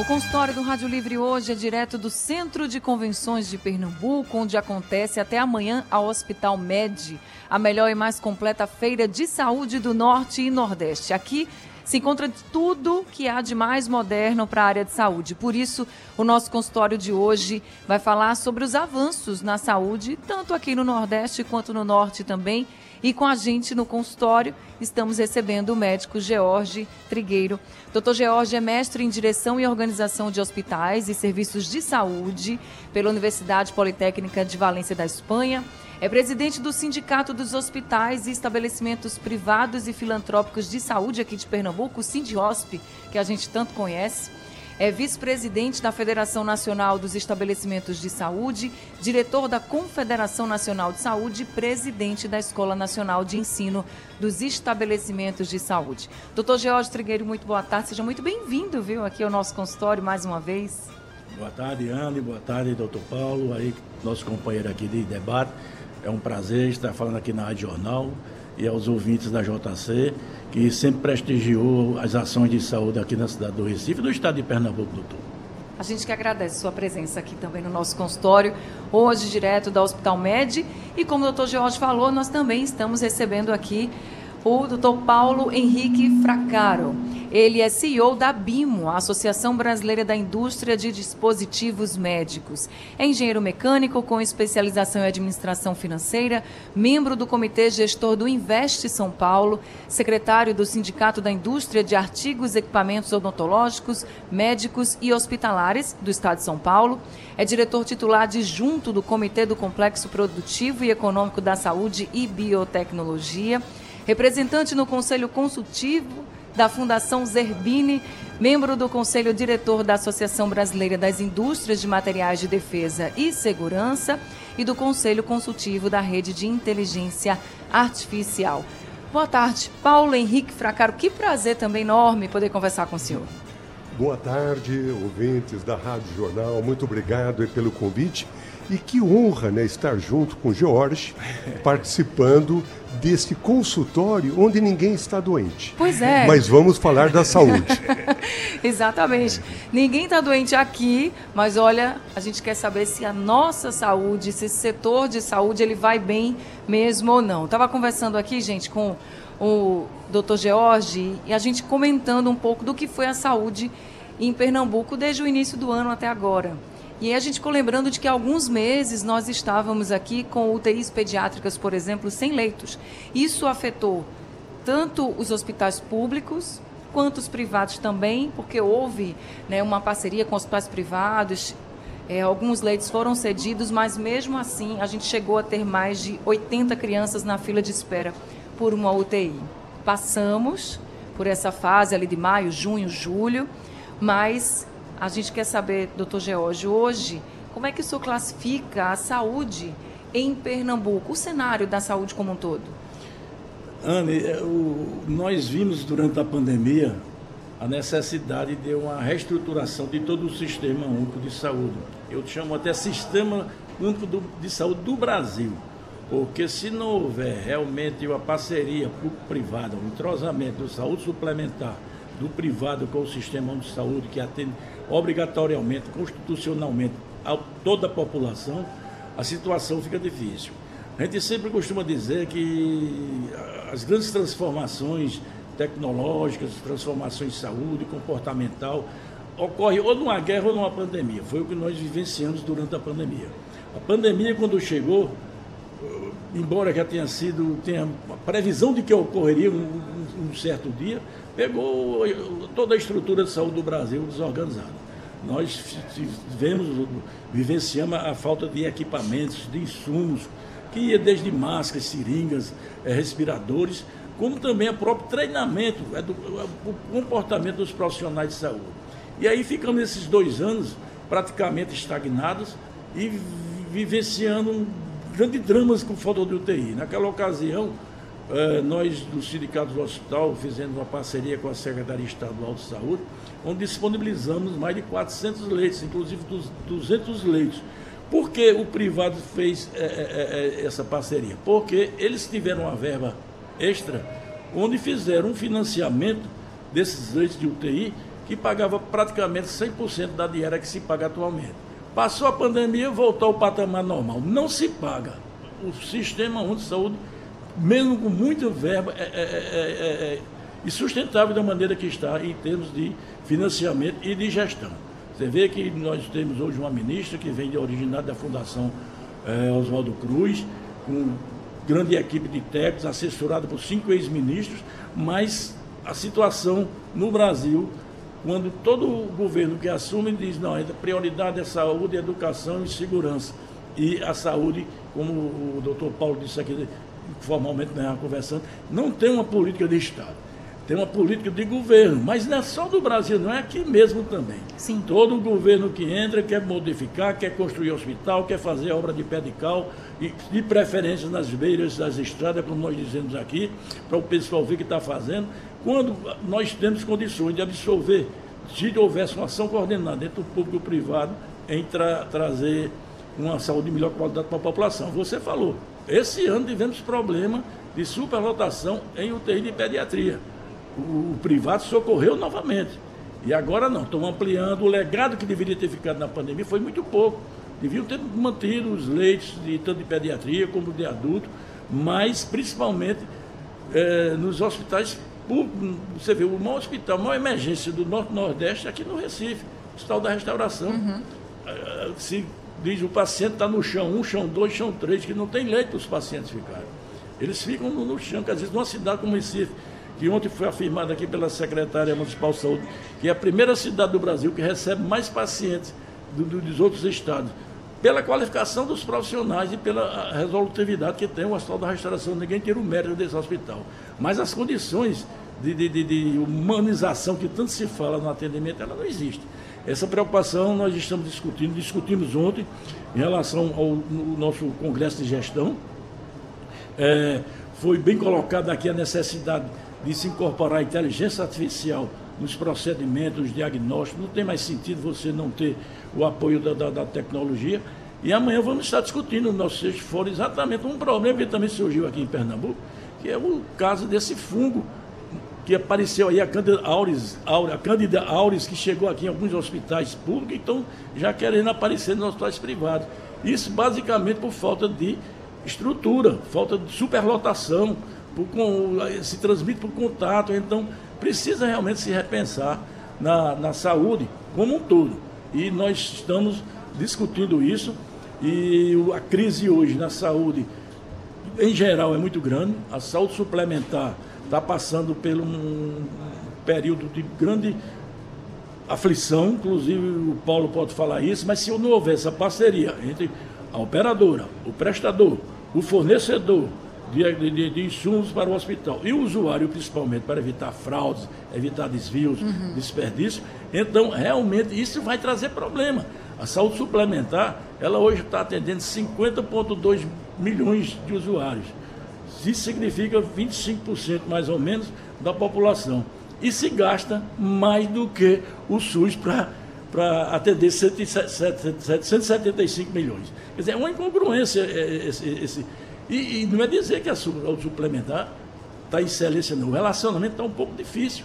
O consultório do Rádio Livre hoje é direto do Centro de Convenções de Pernambuco, onde acontece até amanhã a Hospital Med, a melhor e mais completa feira de saúde do Norte e Nordeste. Aqui se encontra tudo que há de mais moderno para a área de saúde. Por isso, o nosso consultório de hoje vai falar sobre os avanços na saúde, tanto aqui no Nordeste quanto no Norte também e com a gente no consultório estamos recebendo o médico George Trigueiro. Dr. George é mestre em direção e organização de hospitais e serviços de saúde pela Universidade Politécnica de Valência da Espanha. É presidente do Sindicato dos Hospitais e Estabelecimentos Privados e Filantrópicos de Saúde aqui de Pernambuco, o Sindiosp, que a gente tanto conhece é vice-presidente da Federação Nacional dos Estabelecimentos de Saúde, diretor da Confederação Nacional de Saúde e presidente da Escola Nacional de Ensino dos Estabelecimentos de Saúde. Doutor George Trigueiro, muito boa tarde, seja muito bem-vindo, viu, aqui ao nosso consultório mais uma vez. Boa tarde, Anne, boa tarde, doutor Paulo, aí, nosso companheiro aqui de debate. É um prazer estar falando aqui na Rádio Jornal e aos ouvintes da JC, que sempre prestigiou as ações de saúde aqui na cidade do Recife e no estado de Pernambuco, doutor. A gente que agradece sua presença aqui também no nosso consultório, hoje direto da Hospital Med. E como o doutor George falou, nós também estamos recebendo aqui o doutor Paulo Henrique Fracaro. Ele é CEO da BIMO, a Associação Brasileira da Indústria de Dispositivos Médicos. É engenheiro mecânico com especialização em administração financeira, membro do Comitê Gestor do Investe São Paulo, secretário do Sindicato da Indústria de Artigos e Equipamentos Odontológicos, Médicos e Hospitalares do Estado de São Paulo. É diretor titular adjunto do Comitê do Complexo Produtivo e Econômico da Saúde e Biotecnologia representante no Conselho Consultivo da Fundação Zerbini, membro do Conselho Diretor da Associação Brasileira das Indústrias de Materiais de Defesa e Segurança e do Conselho Consultivo da Rede de Inteligência Artificial. Boa tarde, Paulo Henrique Fracaro. Que prazer também enorme poder conversar com o senhor. Boa tarde, ouvintes da Rádio Jornal. Muito obrigado pelo convite. E que honra né, estar junto com o George, participando desse consultório onde ninguém está doente. Pois é. Mas vamos falar da saúde. Exatamente. Ninguém está doente aqui, mas olha, a gente quer saber se a nossa saúde, se esse setor de saúde, ele vai bem mesmo ou não. Estava conversando aqui, gente, com o Dr. George e a gente comentando um pouco do que foi a saúde em Pernambuco desde o início do ano até agora. E aí a gente ficou lembrando de que há alguns meses nós estávamos aqui com UTIs pediátricas, por exemplo, sem leitos. Isso afetou tanto os hospitais públicos quanto os privados também, porque houve né, uma parceria com hospitais privados, é, alguns leitos foram cedidos, mas mesmo assim a gente chegou a ter mais de 80 crianças na fila de espera por uma UTI. Passamos por essa fase ali de maio, junho, julho, mas a gente quer saber, doutor George, hoje, como é que o senhor classifica a saúde em Pernambuco, o cenário da saúde como um todo? Anne, é, nós vimos durante a pandemia a necessidade de uma reestruturação de todo o sistema único de saúde. Eu chamo até Sistema Único de Saúde do Brasil. Porque se não houver realmente uma parceria público-privada, um entrosamento de saúde suplementar do privado com o sistema de saúde que atende obrigatoriamente, constitucionalmente, a toda a população, a situação fica difícil. A gente sempre costuma dizer que as grandes transformações tecnológicas, transformações de saúde, comportamental, ocorrem ou numa guerra ou numa pandemia. Foi o que nós vivenciamos durante a pandemia. A pandemia, quando chegou, embora já tenha sido, tenha a previsão de que ocorreria um, um certo dia, pegou toda a estrutura de saúde do Brasil desorganizada. Nós vemos, vivenciamos a falta de equipamentos, de insumos, que ia desde máscaras, seringas, eh, respiradores, como também o próprio treinamento, é é o comportamento dos profissionais de saúde. E aí ficamos esses dois anos praticamente estagnados e vivenciando grandes dramas com falta de UTI. Naquela ocasião, eh, nós do Sindicato do Hospital fizemos uma parceria com a Secretaria Estadual de Saúde, onde disponibilizamos mais de 400 leitos, inclusive 200 leitos. Por que o privado fez é, é, essa parceria? Porque eles tiveram uma verba extra, onde fizeram um financiamento desses leitos de UTI que pagava praticamente 100% da diária que se paga atualmente. Passou a pandemia, voltou ao patamar normal. Não se paga. O sistema de saúde, mesmo com muita verba, é, é, é, é insustentável da maneira que está em termos de financiamento e de gestão. Você vê que nós temos hoje uma ministra que vem de originada da Fundação Oswaldo Cruz, com grande equipe de técnicos, assessorada por cinco ex-ministros, mas a situação no Brasil quando todo governo que assume diz, não, a prioridade é saúde, educação e segurança. E a saúde, como o doutor Paulo disse aqui formalmente nós conversando, não tem uma política de Estado. Tem uma política de governo, mas não é só do Brasil, não é aqui mesmo também. Sim. Todo governo que entra quer modificar, quer construir hospital, quer fazer obra de pedical, e de preferência nas beiras das estradas, como nós dizemos aqui, para o pessoal ver que está fazendo. Quando nós temos condições de absorver, se houvesse uma ação coordenada entre o público e o privado, em tra trazer uma saúde de melhor qualidade para a população. Você falou, esse ano tivemos problema de superlotação em UTI de pediatria. O, o privado socorreu novamente. E agora não, estão ampliando. O legado que deveria ter ficado na pandemia foi muito pouco. Deviam ter mantido os leitos, de, tanto de pediatria como de adulto, mas principalmente é, nos hospitais você vê, o maior hospital, a maior emergência do Norte-Nordeste é aqui no Recife, Hospital da Restauração. Uhum. Ah, se diz o paciente está no chão um chão dois chão três que não tem leito para os pacientes ficarem. Eles ficam no, no chão, que às vezes numa cidade como Recife, que ontem foi afirmado aqui pela secretária municipal de saúde, que é a primeira cidade do Brasil que recebe mais pacientes do, do, dos outros estados pela qualificação dos profissionais e pela resolutividade que tem o Hospital da Restauração. Ninguém tira o mérito desse hospital. Mas as condições de, de, de, humanização que tanto se fala no atendimento, ela não existe. Essa preocupação nós estamos discutindo, discutimos ontem em relação ao nosso Congresso de Gestão. É, foi bem colocada aqui a necessidade de se incorporar a inteligência artificial nos procedimentos, nos diagnósticos. Não tem mais sentido você não ter o apoio da, da, da tecnologia. E amanhã vamos estar discutindo no nosso sexto fórum exatamente um problema que também surgiu aqui em Pernambuco, que é o caso desse fungo que apareceu aí, a Cândida Auris, a Cândida Auris, que chegou aqui em alguns hospitais públicos, então já querendo aparecer nos hospitais privados. Isso basicamente por falta de estrutura, falta de superlotação, com, se transmite por contato, então precisa realmente se repensar na, na saúde como um todo. E nós estamos discutindo isso, e a crise hoje na saúde, em geral, é muito grande, a saúde suplementar está passando por um período de grande aflição, inclusive o Paulo pode falar isso, mas se não houver essa parceria entre a operadora, o prestador, o fornecedor de, de, de insumos para o hospital e o usuário, principalmente, para evitar fraudes, evitar desvios, uhum. desperdício, então realmente isso vai trazer problema. A saúde suplementar, ela hoje está atendendo 50,2 milhões de usuários. Isso significa 25% mais ou menos da população. E se gasta mais do que o SUS para atender 775 milhões. Quer dizer, é uma incongruência é, esse. esse e, e, não é dizer que a suplementar está em excelência, não. O relacionamento está um pouco difícil.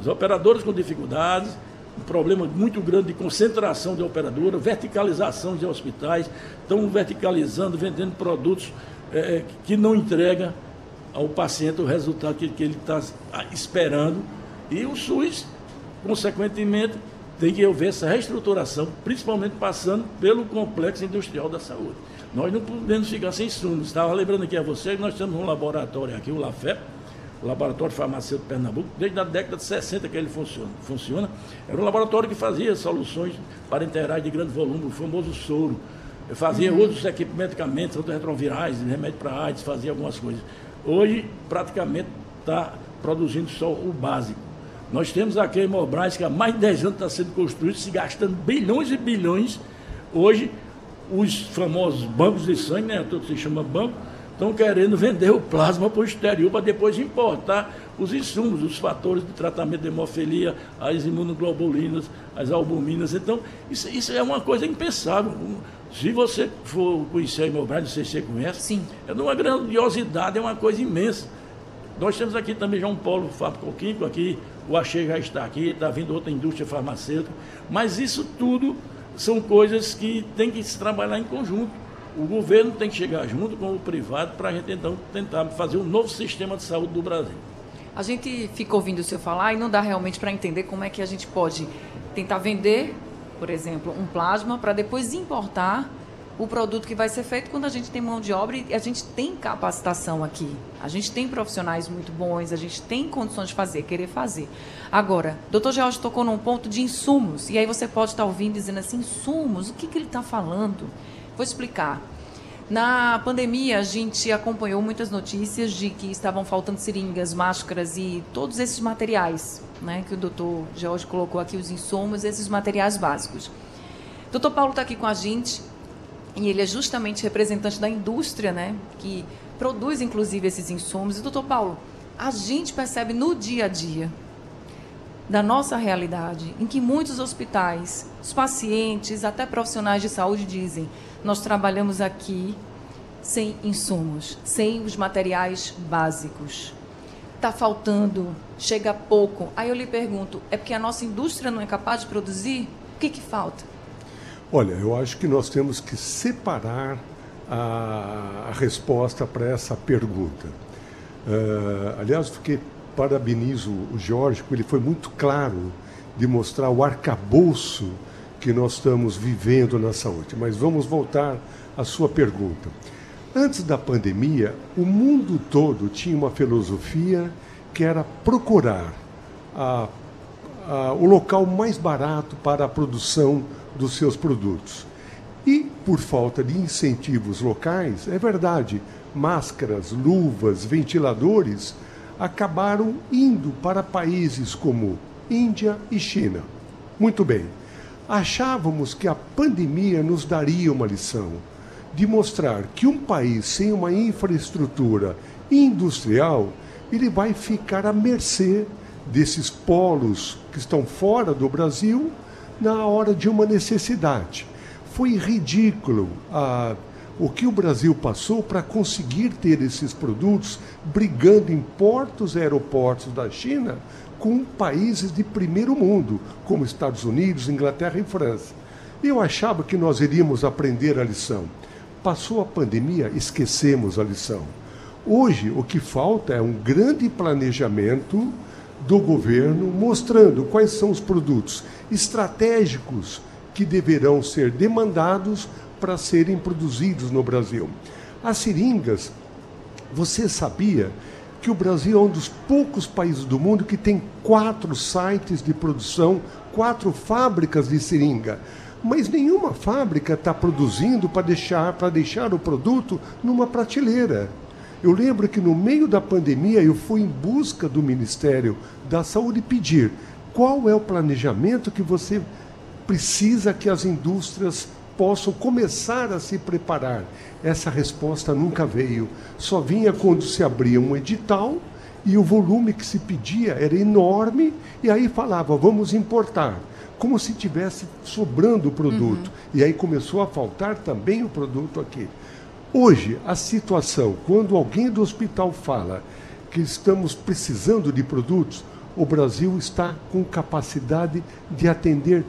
Os operadores com dificuldades, um problema muito grande de concentração de operadora, verticalização de hospitais, estão verticalizando, vendendo produtos é, é, que não entrega ao paciente o resultado que, que ele está esperando. E o SUS, consequentemente, tem que haver essa reestruturação, principalmente passando pelo complexo industrial da saúde. Nós não podemos ficar sem insumos. Estava lembrando aqui a você que nós temos um laboratório aqui, o LAFEP, o Laboratório Farmacêutico de Pernambuco, desde a década de 60 que ele funciona. funciona. Era um laboratório que fazia soluções parenterais de grande volume, o famoso soro. Eu fazia uhum. outros equipamentos, medicamentos, outros retrovirais, remédio para AIDS, fazia algumas coisas. Hoje, praticamente, está produzindo só o básico. Nós temos aqui em Mobrais, que há mais de 10 anos está sendo construído, se gastando bilhões e bilhões. Hoje, os famosos bancos de sangue, né? Tudo se chama banco, estão querendo vender o plasma para o exterior para depois importar os insumos, os fatores de tratamento de hemofilia, as imunoglobulinas, as albuminas. Então, isso, isso é uma coisa impensável. Se você for conhecer a Imobrad, não sei se você conhece, Sim. é de uma grandiosidade, é uma coisa imensa. Nós temos aqui também já um polo fábrico-químico, aqui o Achei já está aqui, está vindo outra indústria farmacêutica, mas isso tudo são coisas que tem que se trabalhar em conjunto. O governo tem que chegar junto com o privado para a gente então tentar fazer um novo sistema de saúde do Brasil. A gente fica ouvindo o senhor falar e não dá realmente para entender como é que a gente pode tentar vender, por exemplo, um plasma para depois importar o produto que vai ser feito quando a gente tem mão de obra e a gente tem capacitação aqui. A gente tem profissionais muito bons, a gente tem condições de fazer, querer fazer. Agora, doutor George tocou num ponto de insumos, e aí você pode estar ouvindo dizendo assim, insumos, o que, que ele está falando? Vou explicar. Na pandemia, a gente acompanhou muitas notícias de que estavam faltando seringas, máscaras e todos esses materiais, né, que o doutor George colocou aqui, os insumos, esses materiais básicos. O doutor Paulo está aqui com a gente, e ele é justamente representante da indústria, né, que produz inclusive esses insumos. E doutor Paulo, a gente percebe no dia a dia da nossa realidade, em que muitos hospitais, os pacientes, até profissionais de saúde dizem: nós trabalhamos aqui sem insumos, sem os materiais básicos. Está faltando, chega pouco. Aí eu lhe pergunto: é porque a nossa indústria não é capaz de produzir? O que, que falta? Olha, eu acho que nós temos que separar a, a resposta para essa pergunta. Uh, aliás, fiquei parabenizo o Jorge, porque ele foi muito claro de mostrar o arcabouço que nós estamos vivendo na saúde. Mas vamos voltar à sua pergunta. Antes da pandemia, o mundo todo tinha uma filosofia que era procurar a, a, o local mais barato para a produção dos seus produtos. E, por falta de incentivos locais, é verdade, máscaras, luvas, ventiladores acabaram indo para países como Índia e China. Muito bem. Achávamos que a pandemia nos daria uma lição de mostrar que um país sem uma infraestrutura industrial, ele vai ficar à mercê desses polos que estão fora do Brasil na hora de uma necessidade. Foi ridículo a o que o Brasil passou para conseguir ter esses produtos brigando em portos e aeroportos da China com países de primeiro mundo, como Estados Unidos, Inglaterra e França. Eu achava que nós iríamos aprender a lição. Passou a pandemia, esquecemos a lição. Hoje, o que falta é um grande planejamento do governo mostrando quais são os produtos estratégicos que deverão ser demandados para serem produzidos no Brasil. As seringas, você sabia que o Brasil é um dos poucos países do mundo que tem quatro sites de produção, quatro fábricas de seringa. Mas nenhuma fábrica está produzindo para deixar, deixar o produto numa prateleira. Eu lembro que no meio da pandemia eu fui em busca do Ministério da Saúde pedir qual é o planejamento que você precisa que as indústrias possam começar a se preparar. Essa resposta nunca veio. Só vinha quando se abria um edital e o volume que se pedia era enorme, e aí falava, vamos importar, como se tivesse sobrando o produto. Uhum. E aí começou a faltar também o produto aqui. Hoje, a situação, quando alguém do hospital fala que estamos precisando de produtos, o Brasil está com capacidade de atender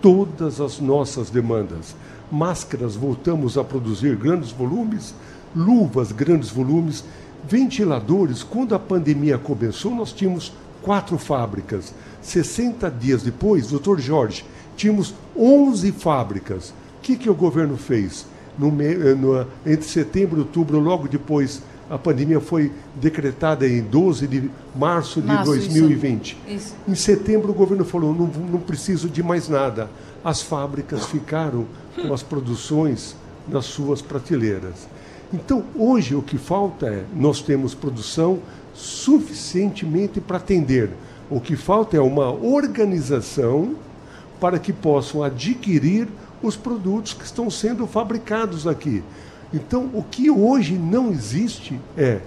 todas as nossas demandas máscaras voltamos a produzir grandes volumes, luvas grandes volumes, ventiladores. Quando a pandemia começou, nós tínhamos quatro fábricas. 60 dias depois, doutor Jorge, tínhamos 11 fábricas. O que, que o governo fez? No, eh, no, entre setembro e outubro, logo depois a pandemia foi decretada em 12 de março de março, 2020. Isso, isso. Em setembro, o governo falou: não, não preciso de mais nada. As fábricas ficaram com as produções nas suas prateleiras. Então, hoje o que falta é nós temos produção suficientemente para atender. O que falta é uma organização para que possam adquirir os produtos que estão sendo fabricados aqui. Então, o que hoje não existe é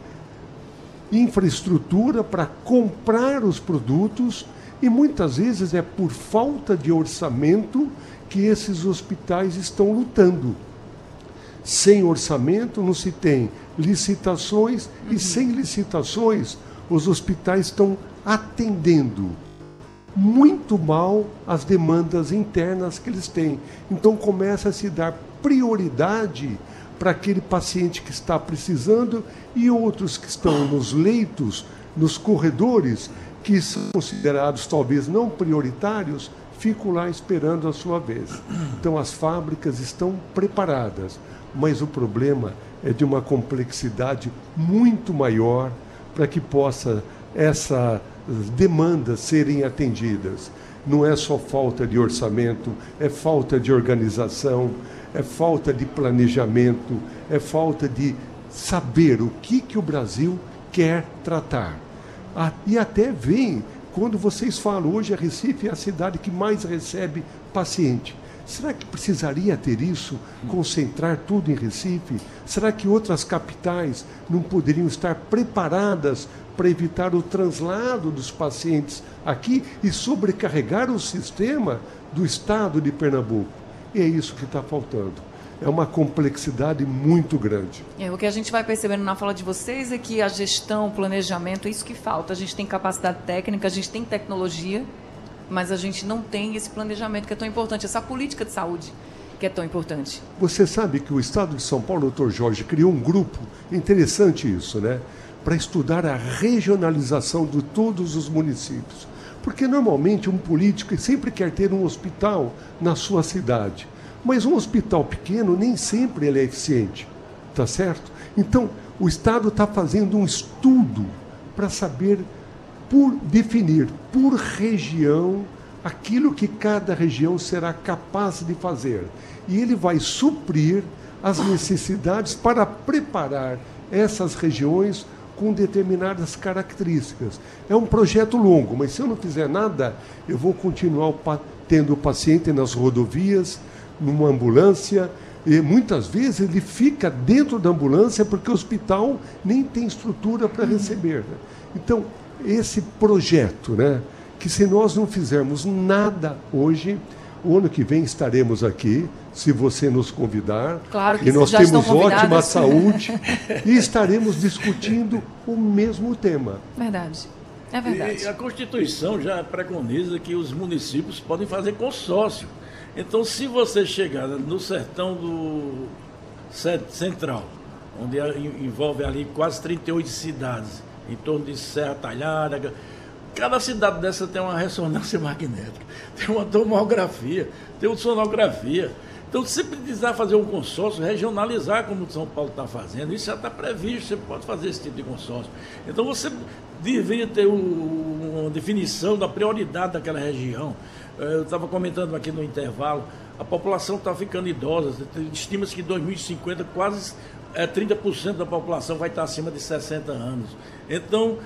infraestrutura para comprar os produtos e muitas vezes é por falta de orçamento que esses hospitais estão lutando. Sem orçamento não se tem licitações uhum. e sem licitações os hospitais estão atendendo muito mal as demandas internas que eles têm. Então começa a se dar prioridade para aquele paciente que está precisando e outros que estão nos leitos, nos corredores, que são considerados talvez não prioritários, ficam lá esperando a sua vez. Então as fábricas estão preparadas, mas o problema é de uma complexidade muito maior para que possa essas demandas serem atendidas. Não é só falta de orçamento, é falta de organização, é falta de planejamento, é falta de saber o que, que o Brasil quer tratar. E até vem, quando vocês falam, hoje a Recife é a cidade que mais recebe paciente. Será que precisaria ter isso, concentrar tudo em Recife? Será que outras capitais não poderiam estar preparadas para evitar o translado dos pacientes aqui e sobrecarregar o sistema do estado de Pernambuco? E é isso que está faltando. É uma complexidade muito grande. É, o que a gente vai percebendo na fala de vocês é que a gestão, o planejamento, é isso que falta. A gente tem capacidade técnica, a gente tem tecnologia, mas a gente não tem esse planejamento que é tão importante, essa política de saúde que é tão importante. Você sabe que o Estado de São Paulo, doutor Jorge, criou um grupo, interessante isso, né? Para estudar a regionalização de todos os municípios. Porque normalmente um político sempre quer ter um hospital na sua cidade. Mas um hospital pequeno nem sempre ele é eficiente, tá certo? Então, o Estado está fazendo um estudo para saber por definir por região aquilo que cada região será capaz de fazer. E ele vai suprir as necessidades para preparar essas regiões com determinadas características. É um projeto longo, mas se eu não fizer nada, eu vou continuar tendo o paciente nas rodovias, numa ambulância, e muitas vezes ele fica dentro da ambulância porque o hospital nem tem estrutura para receber. Né? Então, esse projeto, né? Que se nós não fizermos nada hoje, o ano que vem estaremos aqui, se você nos convidar. Claro que e nós temos ótima saúde e estaremos discutindo o mesmo tema. Verdade. É verdade. E a Constituição já preconiza que os municípios podem fazer consórcio. Então, se você chegar no sertão do central, onde envolve ali quase 38 cidades, em torno de Serra Talhada. Cada cidade dessa tem uma ressonância magnética, tem uma tomografia, tem uma sonografia. Então, se precisar fazer um consórcio, regionalizar como São Paulo está fazendo, isso já está previsto, você pode fazer esse tipo de consórcio. Então, você deveria ter uma definição da prioridade daquela região. Eh, eu estava comentando aqui no intervalo, a população está ficando idosa, estima-se que em 2050 quase é, 30% da população vai estar acima de 60 anos. Então,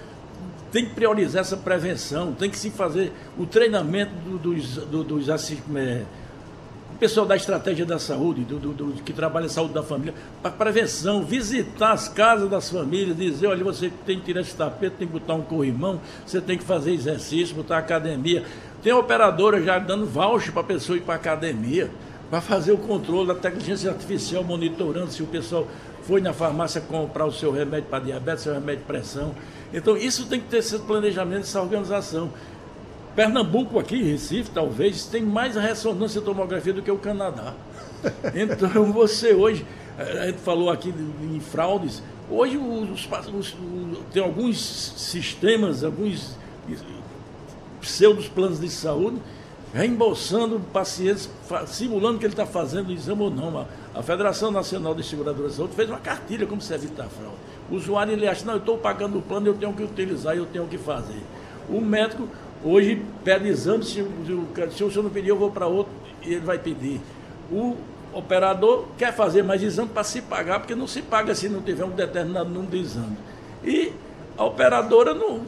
tem que priorizar essa prevenção, tem que se fazer o treinamento do, dos, do, dos é, o pessoal da estratégia da saúde, do, do, do que trabalha a saúde da família, para prevenção, visitar as casas das famílias, dizer, olha, você tem que tirar esse tapete, tem que botar um corrimão, você tem que fazer exercício, botar academia. Tem operadora já dando voucher para a pessoa ir para academia, para fazer o controle da inteligência artificial, monitorando se o pessoal foi na farmácia comprar o seu remédio para diabetes, seu remédio de pressão. Então, isso tem que ter esse planejamento, essa organização. Pernambuco aqui, Recife, talvez, tem mais ressonância tomografia do que o Canadá. Então, você hoje, a gente falou aqui em fraudes, hoje os, os, tem alguns sistemas, alguns pseudos planos de saúde, reembolsando pacientes, simulando que ele está fazendo o exame ou não. A Federação Nacional de Seguradoras de Saúde fez uma cartilha como se evitar fraude. O usuário ele acha, não, eu estou pagando o plano, eu tenho que utilizar, eu tenho que fazer. O médico hoje pede exame, se, se o senhor não pedir, eu vou para outro e ele vai pedir. O operador quer fazer mais exame para se pagar, porque não se paga se não tiver um determinado número de exame. E a operadora não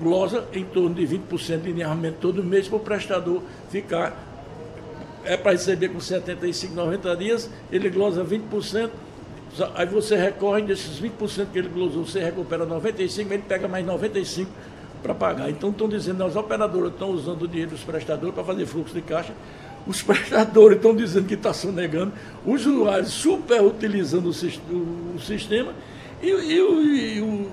glosa em torno de 20% de lineamento todo mês para o prestador ficar é para receber com 75, 90 dias, ele glosa 20%, aí você recorre desses 20% que ele glosou, você recupera 95%, ele pega mais 95% para pagar. Então estão dizendo, as operadoras estão usando o dinheiro dos prestadores para fazer fluxo de caixa, os prestadores estão dizendo que está sonegando, os usuários super utilizando o, sistema e, e, e o,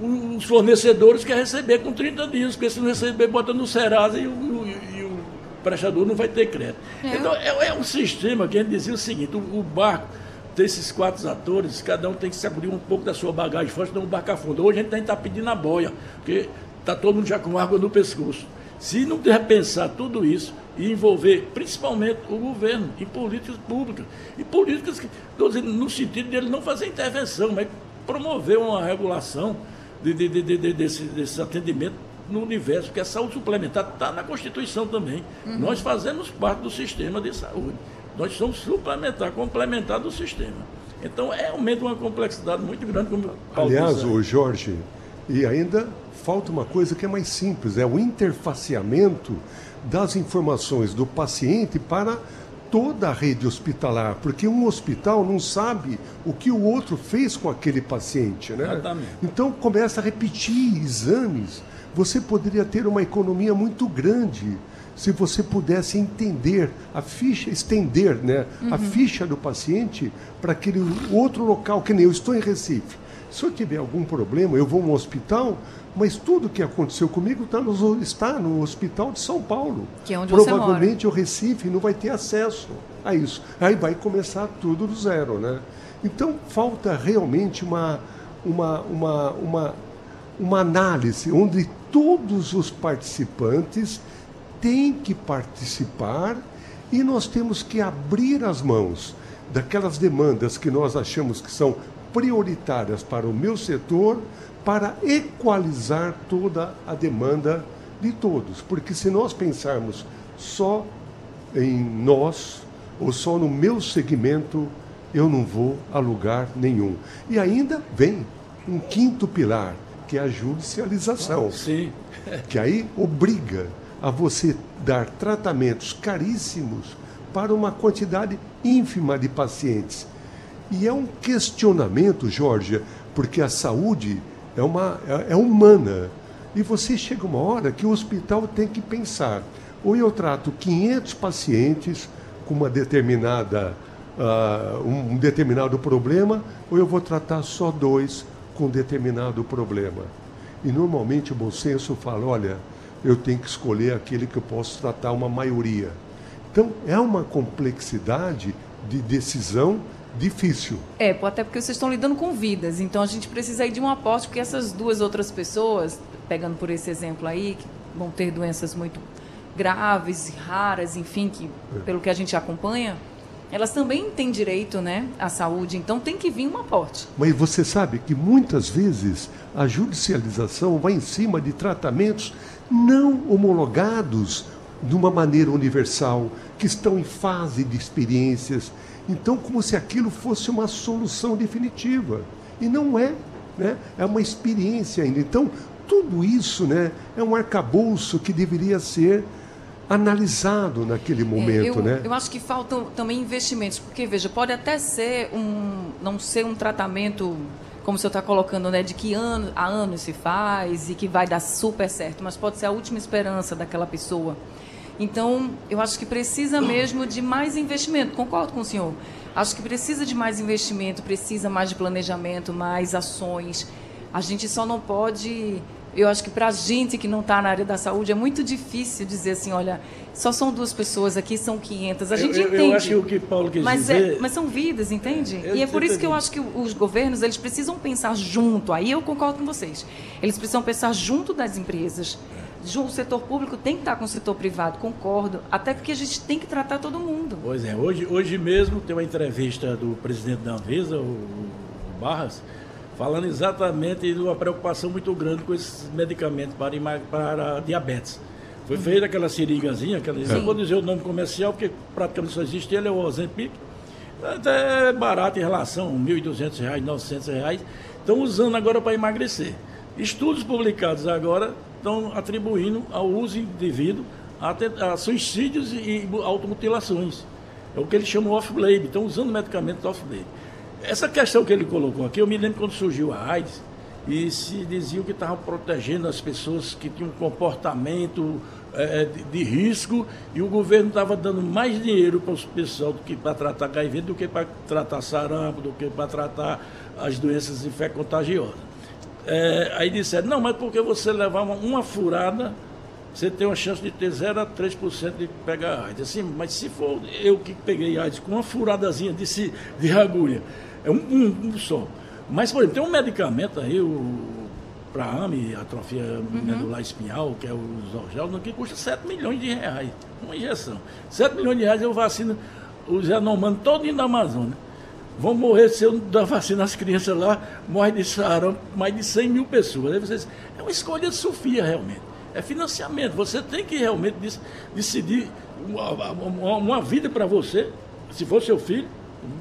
os fornecedores querem receber com 30 dias, porque se não receber, bota no Serasa e o, e o prestador não vai ter crédito. É. Então, é, é, um sistema que a gente dizia o seguinte, o, o barco desses quatro atores, cada um tem que se abrir um pouco da sua bagagem forte, senão o barco afunda. Hoje a gente está pedindo a boia, porque está todo mundo já com água no pescoço. Se não repensar tudo isso e envolver principalmente o governo em políticas públicas, e políticas que, dizendo, no sentido de ele não fazer intervenção, mas promover uma regulação de, de, de, de desse, desse atendimento no universo, porque a saúde suplementar está na Constituição também. Uhum. Nós fazemos parte do sistema de saúde. Nós somos suplementar, complementar do sistema. Então é realmente uma complexidade muito grande. Como Aliás, o Jorge, e ainda falta uma coisa que é mais simples, é o interfaceamento das informações do paciente para toda a rede hospitalar, porque um hospital não sabe o que o outro fez com aquele paciente, né? Exatamente. Então começa a repetir exames. Você poderia ter uma economia muito grande se você pudesse entender a ficha, estender né, uhum. a ficha do paciente para aquele outro local, que nem eu estou em Recife. Se eu tiver algum problema, eu vou a um hospital, mas tudo que aconteceu comigo está no, está no hospital de São Paulo. Que é onde Provavelmente você mora. o Recife não vai ter acesso a isso. Aí vai começar tudo do zero, né? Então falta realmente uma, uma, uma, uma, uma análise onde todos os participantes têm que participar e nós temos que abrir as mãos daquelas demandas que nós achamos que são prioritárias para o meu setor para equalizar toda a demanda de todos. Porque se nós pensarmos só em nós ou só no meu segmento, eu não vou a lugar nenhum. E ainda vem um quinto pilar, que é a judicialização. Sim. que aí obriga a você dar tratamentos caríssimos para uma quantidade ínfima de pacientes. E é um questionamento, Jorge, porque a saúde é, uma, é, é humana. E você chega uma hora que o hospital tem que pensar: ou eu trato 500 pacientes com uma determinada, uh, um determinado problema, ou eu vou tratar só dois com determinado problema. E normalmente o bom senso fala: olha, eu tenho que escolher aquele que eu posso tratar uma maioria. Então é uma complexidade de decisão difícil. É, até porque vocês estão lidando com vidas, então a gente precisa aí de um aporte, porque essas duas outras pessoas, pegando por esse exemplo aí, que vão ter doenças muito graves, raras, enfim, que é. pelo que a gente acompanha, elas também têm direito né, à saúde, então tem que vir um aporte. Mas você sabe que muitas vezes a judicialização vai em cima de tratamentos não homologados de uma maneira universal, que estão em fase de experiências, então, como se aquilo fosse uma solução definitiva. E não é. Né? É uma experiência ainda. Então, tudo isso né, é um arcabouço que deveria ser analisado naquele momento, é, eu, né? Eu acho que faltam também investimentos, porque veja, pode até ser um, não ser um tratamento como o senhor está colocando, né, de que ano a ano se faz e que vai dar super certo, mas pode ser a última esperança daquela pessoa. Então, eu acho que precisa mesmo de mais investimento. Concordo com o senhor. Acho que precisa de mais investimento, precisa mais de planejamento, mais ações. A gente só não pode. Eu acho que para a gente que não está na área da saúde é muito difícil dizer assim, olha, só são duas pessoas aqui, são 500. A gente eu, entende. Eu acho que o que Paulo quis mas dizer... É, mas são vidas, entende? É, e é por isso que eu acho que os governos eles precisam pensar junto. Aí eu concordo com vocês. Eles precisam pensar junto das empresas o setor público tem que estar com o setor privado, concordo. Até porque a gente tem que tratar todo mundo. Pois é, hoje, hoje mesmo tem uma entrevista do presidente da Anvisa, o Barras, falando exatamente de uma preocupação muito grande com esses medicamentos para, para diabetes. Foi uhum. feita aquela seringazinha, aquela, não vou dizer o nome comercial, porque praticamente só existe ele, é o Ozempic. Até barato em relação, R$ 1.200, R$ 900. Estão usando agora para emagrecer. Estudos publicados agora estão atribuindo ao uso indevido a, a suicídios e automutilações. É o que ele chama off-blade, estão usando medicamentos off-blade. Essa questão que ele colocou aqui, eu me lembro quando surgiu a AIDS, e se diziam que estavam protegendo as pessoas que tinham um comportamento é, de, de, risco e o governo estava dando mais dinheiro para os pessoal do que para tratar HIV, do que para tratar sarampo, do que para tratar as doenças infecto-contagiosas. É, aí disseram, não, mas porque você levar uma, furada, você tem uma chance de ter 0 a 3% de pegar AIDS. Assim, mas se for eu que peguei AIDS com uma furadazinha de, de agulha, é um, um, um só. Mas, por exemplo, tem um medicamento aí, o para AME, atrofia uhum. medular espinhal, que é o Zorgel, que custa 7 milhões de reais, uma injeção. 7 milhões de reais eu vacino os Yanomanos todinho da Amazônia. Vão morrer se eu dar vacina às crianças lá, morre de sarampo mais de 100 mil pessoas. Aí vocês, é uma escolha de Sofia, realmente. É financiamento. Você tem que realmente decidir uma, uma, uma vida para você, se for seu filho,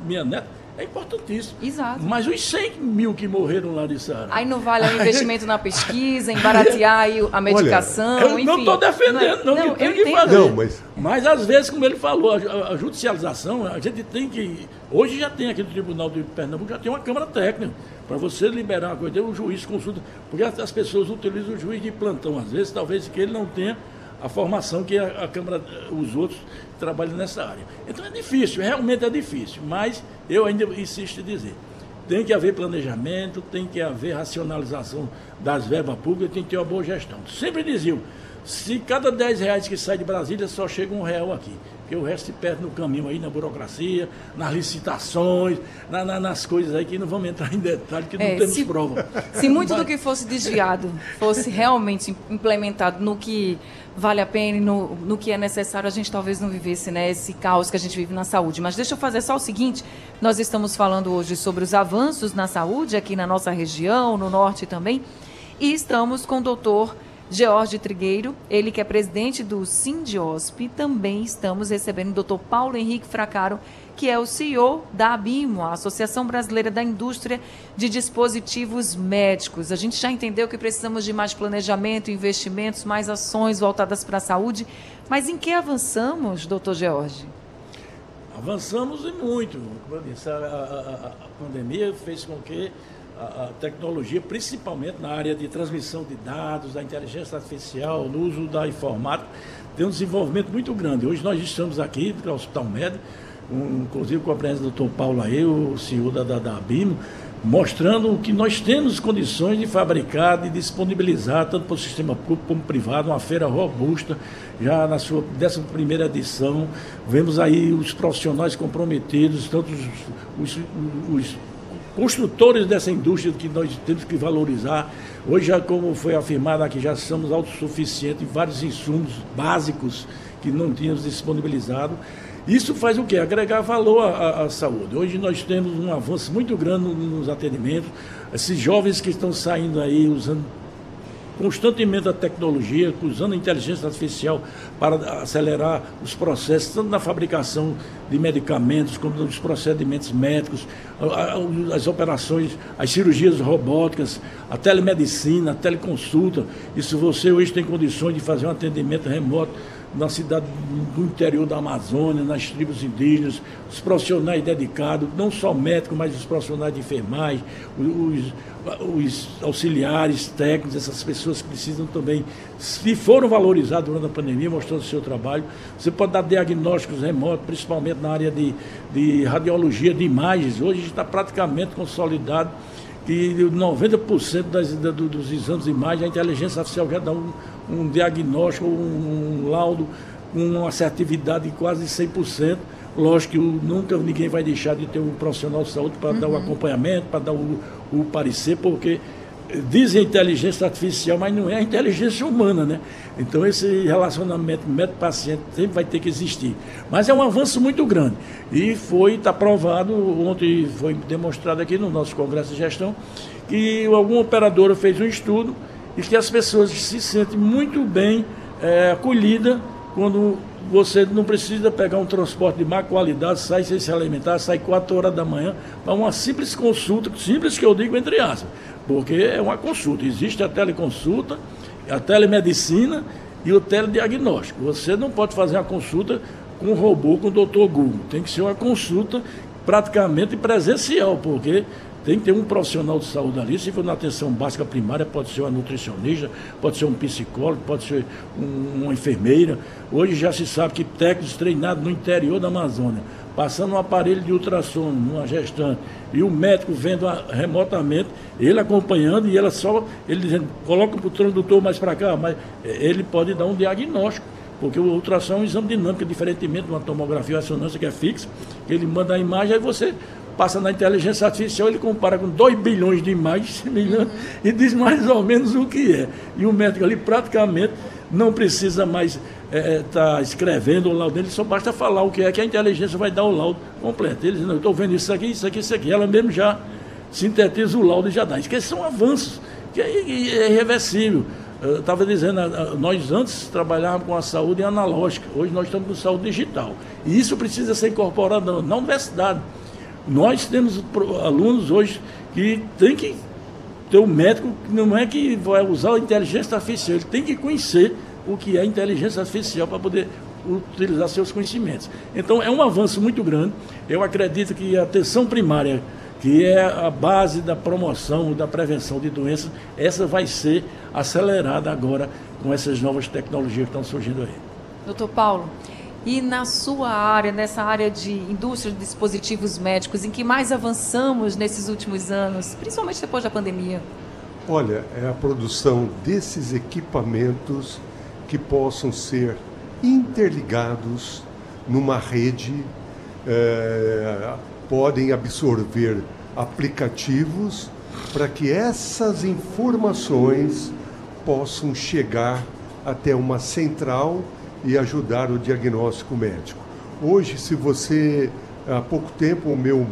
minha neta, é importantíssimo. Exato. Mas os 100 mil que morreram lá de Sara. Aí não vale o investimento na pesquisa, em baratear a medicação. Olha, eu enfim. não estou defendendo, não, não, não que tem que fazer. Não, mas... mas às vezes, como ele falou, a, a, judicialização, a gente tem que. Hoje já tem aqui no Tribunal de Pernambuco, já tem uma Câmara Técnica. Para você liberar uma coisa, o juiz consulta. Porque as pessoas utilizam o juiz de plantão, às vezes, talvez que ele não tenha a formação que a, a Câmara, os outros trabalham nessa área. Então é difícil, realmente é difícil, mas eu ainda insisto em dizer, tem que haver planejamento, tem que haver racionalização das verbas públicas, tem que ter uma boa gestão. Sempre diziam, se cada 10 reais que sai de Brasília só chega um real aqui, porque o resto se perde no caminho aí, na burocracia, nas licitações, na, na, nas coisas aí que não vamos entrar em detalhe, que não é, temos se, prova. Se muito Mas... do que fosse desviado fosse realmente implementado no que vale a pena e no, no que é necessário, a gente talvez não vivesse né, esse caos que a gente vive na saúde. Mas deixa eu fazer só o seguinte: nós estamos falando hoje sobre os avanços na saúde aqui na nossa região, no norte também, e estamos com o doutor. George Trigueiro, ele que é presidente do Sindiosp, também estamos recebendo o doutor Paulo Henrique Fracaro, que é o CEO da ABIMO, a Associação Brasileira da Indústria de Dispositivos Médicos. A gente já entendeu que precisamos de mais planejamento, investimentos, mais ações voltadas para a saúde. Mas em que avançamos, doutor George? Avançamos e muito. Como eu disse, a, a, a pandemia fez com que a, tecnologia, principalmente na área de transmissão de dados, da inteligência artificial, no uso da informática, tem um desenvolvimento muito grande. Hoje nós estamos aqui, no Hospital Médico, um, inclusive com a presença do Dr. Paulo aí, o CEO da, da, da BIMO, mostrando que nós temos condições de fabricar, de disponibilizar, tanto para o sistema público como privado, uma feira robusta, já na sua 11 primeira edição. Vemos aí os profissionais comprometidos, tanto os, os, os construtores dessa indústria que nós temos que valorizar. Hoje, como foi afirmado aqui, já somos autossuficientes em vários insumos básicos que não tínhamos disponibilizado. Isso faz o quê? Agregar valor à, à, saúde. Hoje nós temos um avanço muito grande nos atendimentos. Esses jovens que estão saindo aí usando constantemente a tecnologia, usando a inteligência artificial para acelerar os processos, tanto na fabricação de medicamentos, como nos procedimentos médicos, as operações, as cirurgias robóticas, a telemedicina, a teleconsulta. Isso você hoje tem condições de fazer um atendimento remoto na cidade do interior da Amazônia, nas tribos indígenas, os profissionais dedicados, não só médicos, mas os profissionais de enfermagem, os, os auxiliares técnicos, essas pessoas que precisam também, se foram valorizados durante a pandemia, mostrando o seu trabalho. Você pode dar diagnósticos remotos, principalmente na área de, de radiologia de imagens. Hoje está praticamente consolidado que 90% das, dos exames de imagem, a inteligência artificial já dá um, um diagnóstico, um, um laudo com uma assertividade de quase 100%. Lógico que nunca ninguém vai deixar de ter um profissional de saúde para uhum. dar o acompanhamento, para dar o, o parecer, porque dizem inteligência artificial, mas não é a inteligência humana, né? Então esse relacionamento médico-paciente sempre vai ter que existir. Mas é um avanço muito grande. E foi, está provado, ontem foi demonstrado aqui no nosso Congresso de Gestão, que alguma operadora fez um estudo e que as pessoas se sentem muito bem é, acolhidas quando você não precisa pegar um transporte de má qualidade, sai sem se alimentar, sai 4 horas da manhã, para uma simples consulta, simples que eu digo entre aspas, porque é uma consulta. Existe a teleconsulta, a telemedicina e o telediagnóstico. Você não pode fazer uma consulta com robô, com o doutor Google. Tem que ser uma consulta praticamente presencial, porque tem que ter um profissional de saúde ali, se for na atenção básica primária, pode ser uma nutricionista, pode ser um psicólogo, pode ser um, uma enfermeira. Hoje já se sabe que técnicos treinados no interior da Amazônia, passando um aparelho de ultrassom numa gestante, e o médico vendo a, remotamente, ele acompanhando e ela só, ele dizendo, coloca o transdutor mais para cá, mas ele pode dar um diagnóstico porque o ultrassom é um exame dinâmico, diferentemente de uma tomografia ou ressonância que é fixa, ele manda a imagem, aí você passa na inteligência artificial, ele compara com 2 bilhões de imagens uhum. e diz mais ou menos o que é. E o médico ali praticamente não precisa mais estar é, é, tá escrevendo o laudo dele, só basta falar o que é, que a inteligência vai dar o laudo completo. Ele diz, não, estou vendo isso aqui, isso aqui, isso aqui. Ela mesmo já sintetiza o laudo e já dá. Que são avanços, que é, é irreversível. Eu estava dizendo, nós antes trabalhávamos com a saúde analógica, hoje nós estamos com saúde digital. E isso precisa ser incorporado na universidade. Nós temos alunos hoje que tem que ter um médico que não é que vai usar a inteligência artificial, ele tem que conhecer o que é inteligência artificial para poder utilizar seus conhecimentos. Então é um avanço muito grande. Eu acredito que a atenção primária, que é a base da promoção, da prevenção de doenças, essa vai ser acelerada agora com essas novas tecnologias que estão surgindo aí. Doutor Paulo, e na sua área, nessa área de indústria de dispositivos médicos, em que mais avançamos nesses últimos anos, principalmente depois da pandemia? Olha, é a produção desses equipamentos que possam ser interligados numa rede, é, podem absorver aplicativos para que essas informações possam chegar até uma central e ajudar o diagnóstico médico. Hoje, se você há pouco tempo o meu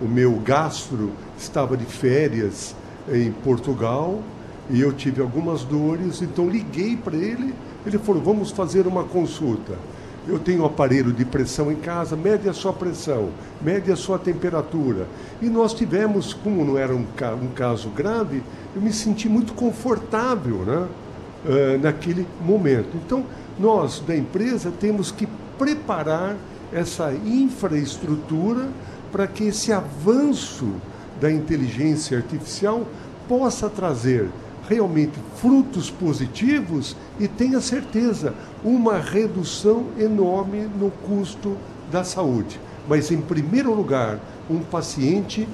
o meu gastro estava de férias em Portugal e eu tive algumas dores, então liguei para ele, ele falou: "Vamos fazer uma consulta". Eu tenho um aparelho de pressão em casa, mede a sua pressão, mede a sua temperatura. E nós tivemos, como não era um, caso grave, eu me senti muito confortável né, uh, naquele momento. Então, nós da empresa temos que preparar essa infraestrutura para que esse avanço da inteligência artificial possa trazer realmente frutos positivos e tenha certeza, uma redução enorme no custo da saúde. Mas, em primeiro lugar, um paciente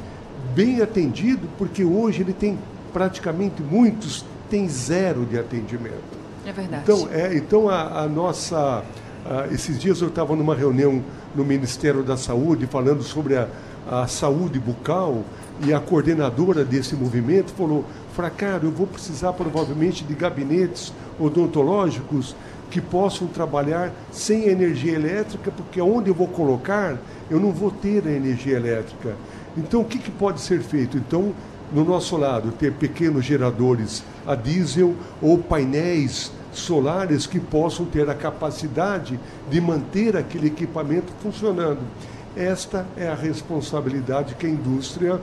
bem atendido, porque hoje ele tem praticamente muitos, tem zero de atendimento. É verdade. Então, é, então a, a nossa. A, esses dias eu estava numa reunião no Ministério da Saúde falando sobre a, a saúde bucal e a coordenadora desse movimento falou: Fracaro, eu vou precisar provavelmente de gabinetes odontológicos que possam trabalhar sem energia elétrica, porque onde eu vou colocar, eu não vou ter a energia elétrica. Então, o que, que pode ser feito? Então, no nosso lado, ter pequenos geradores a diesel ou painéis solares que possam ter a capacidade de manter aquele equipamento funcionando. Esta é a responsabilidade que a indústria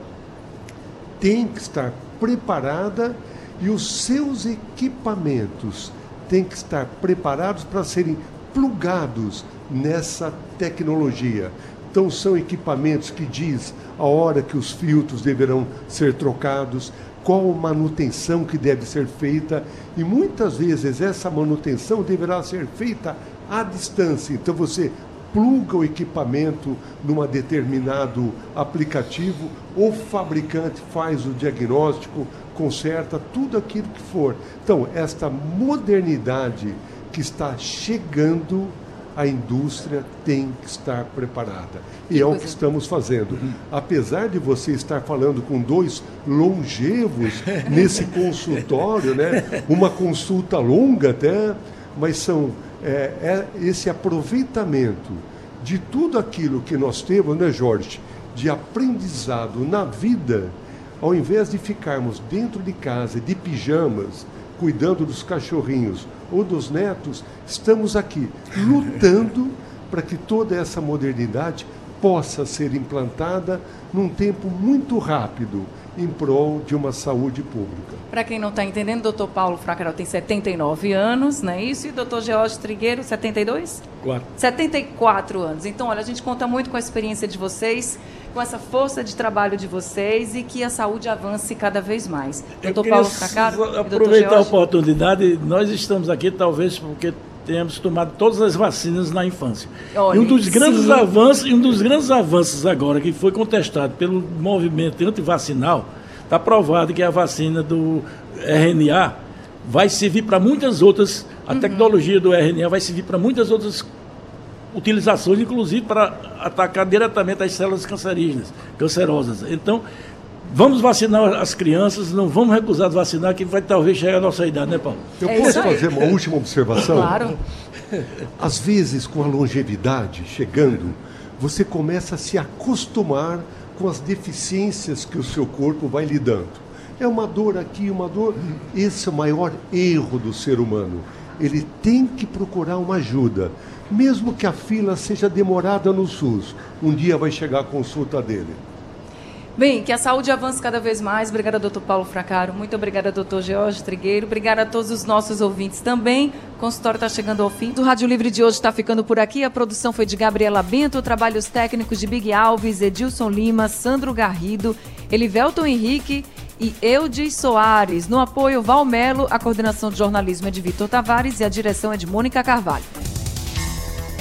tem que estar preparada e os seus equipamentos têm que estar preparados para serem plugados nessa tecnologia. Então são equipamentos que diz a hora que os filtros deverão ser trocados, qual manutenção que deve ser feita e muitas vezes essa manutenção deverá ser feita à distância. Então você pluga o equipamento num determinado aplicativo, o fabricante faz o diagnóstico, conserta tudo aquilo que for. Então, esta modernidade que está chegando a indústria tem que estar preparada. E é o que estamos fazendo. Uhum. Apesar de você estar falando com dois longevos nesse consultório, né? uma consulta longa até, mas são é, é esse aproveitamento de tudo aquilo que nós temos, né, Jorge, de aprendizado na vida, ao invés de ficarmos dentro de casa de pijamas, cuidando dos cachorrinhos ou dos netos, estamos aqui lutando para que toda essa modernidade possa ser implantada num tempo muito rápido em prol de uma saúde pública. Para quem não está entendendo, o doutor Paulo Fracarol tem 79 anos, não é isso? E o doutor George Trigueiro, 72? Quatro. 74 anos. Então, olha, a gente conta muito com a experiência de vocês, com essa força de trabalho de vocês e que a saúde avance cada vez mais. Eu doutor Paulo Fracaro, aproveitar a oportunidade, nós estamos aqui talvez porque temos tomado todas as vacinas na infância. Olha, e um dos grandes sim. avanços, um dos grandes avanços agora que foi contestado pelo movimento antivacinal, está provado que a vacina do RNA vai servir para muitas outras, a uhum. tecnologia do RNA vai servir para muitas outras utilizações, inclusive para atacar diretamente as células cancerígenas, cancerosas. Então, Vamos vacinar as crianças, não vamos recusar de vacinar, que vai talvez chegar a nossa idade, né, Paulo? Eu é posso fazer uma última observação? Claro. Às vezes, com a longevidade chegando, você começa a se acostumar com as deficiências que o seu corpo vai lhe dando. É uma dor aqui, uma dor. Esse é o maior erro do ser humano. Ele tem que procurar uma ajuda, mesmo que a fila seja demorada no SUS. Um dia vai chegar a consulta dele. Bem, que a saúde avance cada vez mais. Obrigada, doutor Paulo Fracaro. Muito obrigada, doutor George Trigueiro. Obrigada a todos os nossos ouvintes também. O consultório está chegando ao fim. O Rádio Livre de hoje está ficando por aqui. A produção foi de Gabriela Bento, trabalhos técnicos de Big Alves, Edilson Lima, Sandro Garrido, Elivelton Henrique e Eudes Soares. No apoio, Valmelo, a coordenação de jornalismo é de Vitor Tavares e a direção é de Mônica Carvalho.